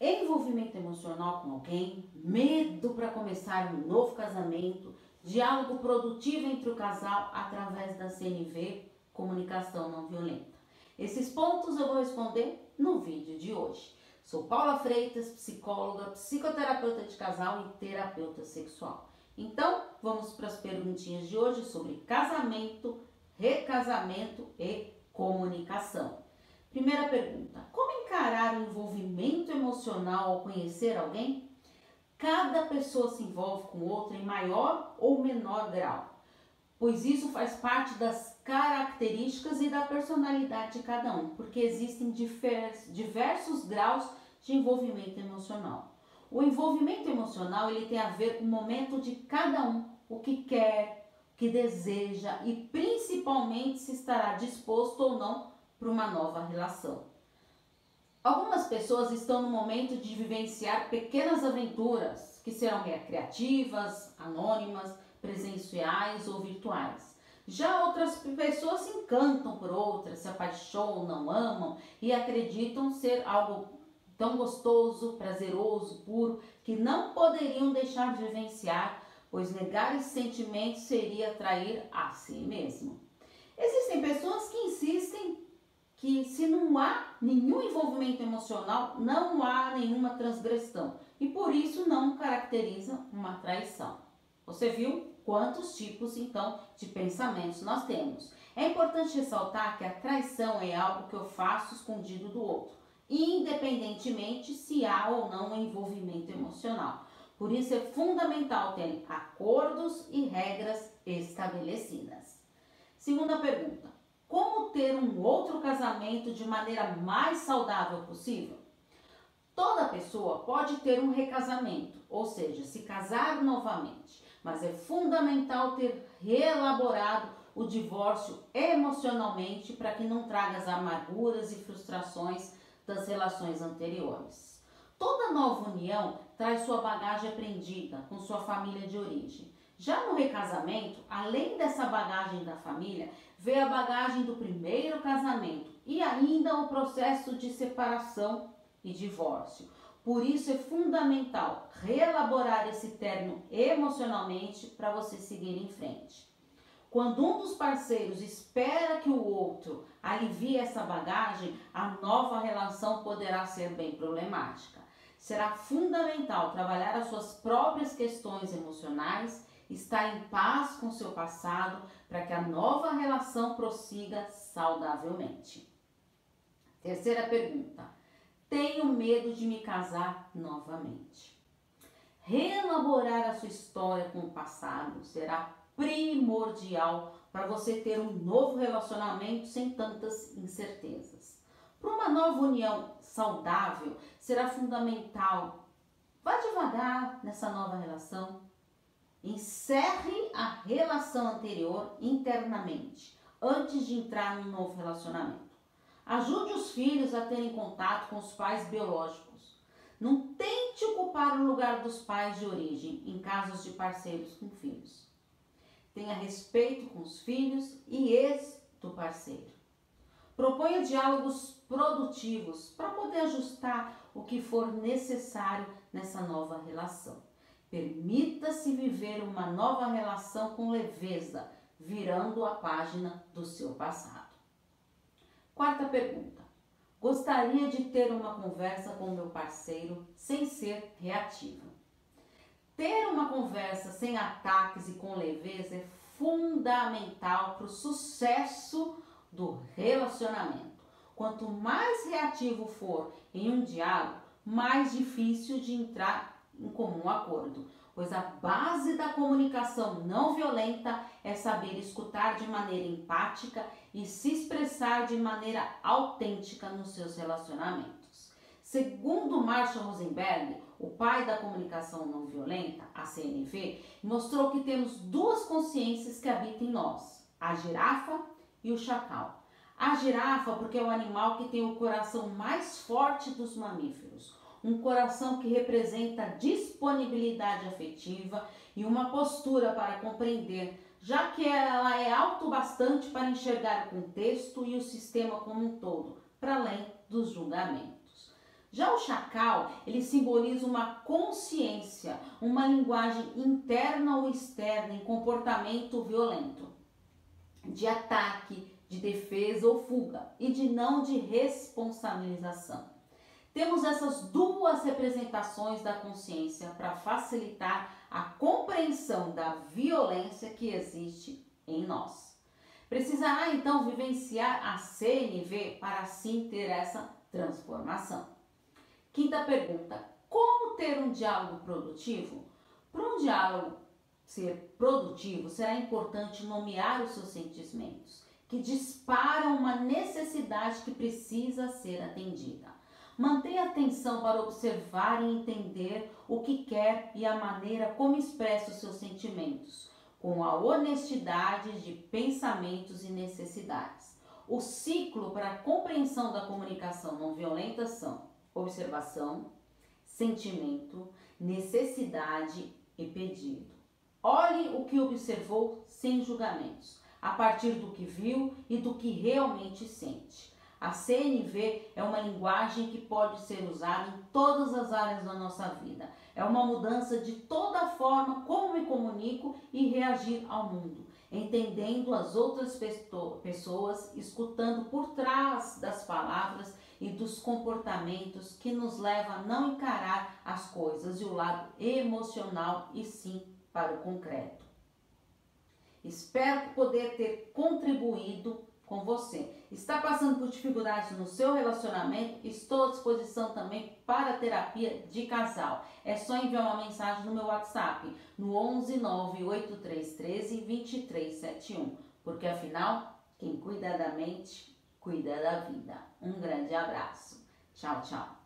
envolvimento emocional com alguém, medo para começar um novo casamento, diálogo produtivo entre o casal através da CNV, comunicação não violenta. Esses pontos eu vou responder no vídeo de hoje. Sou Paula Freitas, psicóloga, psicoterapeuta de casal e terapeuta sexual. Então, vamos para as perguntinhas de hoje sobre casamento, recasamento e comunicação. Primeira pergunta: como encarar o envolvimento emocional ao conhecer alguém? Cada pessoa se envolve com outra em maior ou menor grau, pois isso faz parte das características e da personalidade de cada um, porque existem diversos graus de envolvimento emocional. O envolvimento emocional ele tem a ver com o momento de cada um, o que quer, o que deseja e principalmente se estará disposto ou não para uma nova relação. Algumas pessoas estão no momento de vivenciar pequenas aventuras que serão recreativas, anônimas, presenciais ou virtuais. Já outras pessoas se encantam por outras, se apaixonam, amam e acreditam ser algo tão gostoso, prazeroso, puro, que não poderiam deixar de vivenciar, pois negar esse sentimento seria trair a si mesmo. Existem pessoas que insistem que se não há nenhum envolvimento emocional, não há nenhuma transgressão e por isso não caracteriza uma traição. Você viu quantos tipos então de pensamentos nós temos? É importante ressaltar que a traição é algo que eu faço escondido do outro, independentemente se há ou não envolvimento emocional. Por isso é fundamental ter acordos e regras estabelecidas. Segunda pergunta: como ter um outro casamento de maneira mais saudável possível? Toda pessoa pode ter um recasamento, ou seja, se casar novamente, mas é fundamental ter reelaborado o divórcio emocionalmente para que não traga as amarguras e frustrações das relações anteriores. Toda nova união traz sua bagagem aprendida com sua família de origem. Já no recasamento, além dessa bagagem da família, vê a bagagem do primeiro casamento e ainda o processo de separação e divórcio. Por isso é fundamental reelaborar esse término emocionalmente para você seguir em frente. Quando um dos parceiros espera que o outro alivie essa bagagem, a nova relação poderá ser bem problemática. Será fundamental trabalhar as suas próprias questões emocionais estar em paz com seu passado para que a nova relação prossiga saudavelmente. Terceira pergunta: tenho medo de me casar novamente. Reelaborar a sua história com o passado será primordial para você ter um novo relacionamento sem tantas incertezas. Para uma nova união saudável, será fundamental. Vá devagar nessa nova relação, Encerre a relação anterior internamente, antes de entrar num novo relacionamento. Ajude os filhos a terem contato com os pais biológicos. Não tente ocupar o lugar dos pais de origem em casos de parceiros com filhos. Tenha respeito com os filhos e ex do parceiro. Proponha diálogos produtivos para poder ajustar o que for necessário nessa nova relação. Permita-se viver uma nova relação com leveza, virando a página do seu passado. Quarta pergunta. Gostaria de ter uma conversa com meu parceiro sem ser reativa. Ter uma conversa sem ataques e com leveza é fundamental para o sucesso do relacionamento. Quanto mais reativo for em um diálogo, mais difícil de entrar em comum acordo, pois a base da comunicação não violenta é saber escutar de maneira empática e se expressar de maneira autêntica nos seus relacionamentos. Segundo Marshall Rosenberg, o pai da comunicação não violenta, a CNV, mostrou que temos duas consciências que habitam em nós: a girafa e o chacal. A girafa, porque é o animal que tem o coração mais forte dos mamíferos um coração que representa disponibilidade afetiva e uma postura para compreender, já que ela é alto bastante para enxergar o contexto e o sistema como um todo, para além dos julgamentos. Já o chacal, ele simboliza uma consciência, uma linguagem interna ou externa em comportamento violento, de ataque, de defesa ou fuga e de não de responsabilização. Temos essas duas representações da consciência para facilitar a compreensão da violência que existe em nós. Precisará então vivenciar a CNV para assim ter essa transformação. Quinta pergunta: como ter um diálogo produtivo? Para um diálogo ser produtivo, será importante nomear os seus sentimentos, que disparam uma necessidade que precisa ser atendida. Mantenha atenção para observar e entender o que quer e a maneira como expressa os seus sentimentos, com a honestidade de pensamentos e necessidades. O ciclo para a compreensão da comunicação não violenta são observação, sentimento, necessidade e pedido. Olhe o que observou sem julgamentos, a partir do que viu e do que realmente sente. A CNV é uma linguagem que pode ser usada em todas as áreas da nossa vida. É uma mudança de toda a forma como me comunico e reagir ao mundo, entendendo as outras pessoas, escutando por trás das palavras e dos comportamentos que nos leva a não encarar as coisas e o lado emocional e sim para o concreto. Espero poder ter contribuído com você. Está passando por dificuldades no seu relacionamento? Estou à disposição também para terapia de casal. É só enviar uma mensagem no meu WhatsApp no 11 98313 2371, porque afinal, quem cuida da mente, cuida da vida. Um grande abraço. Tchau, tchau.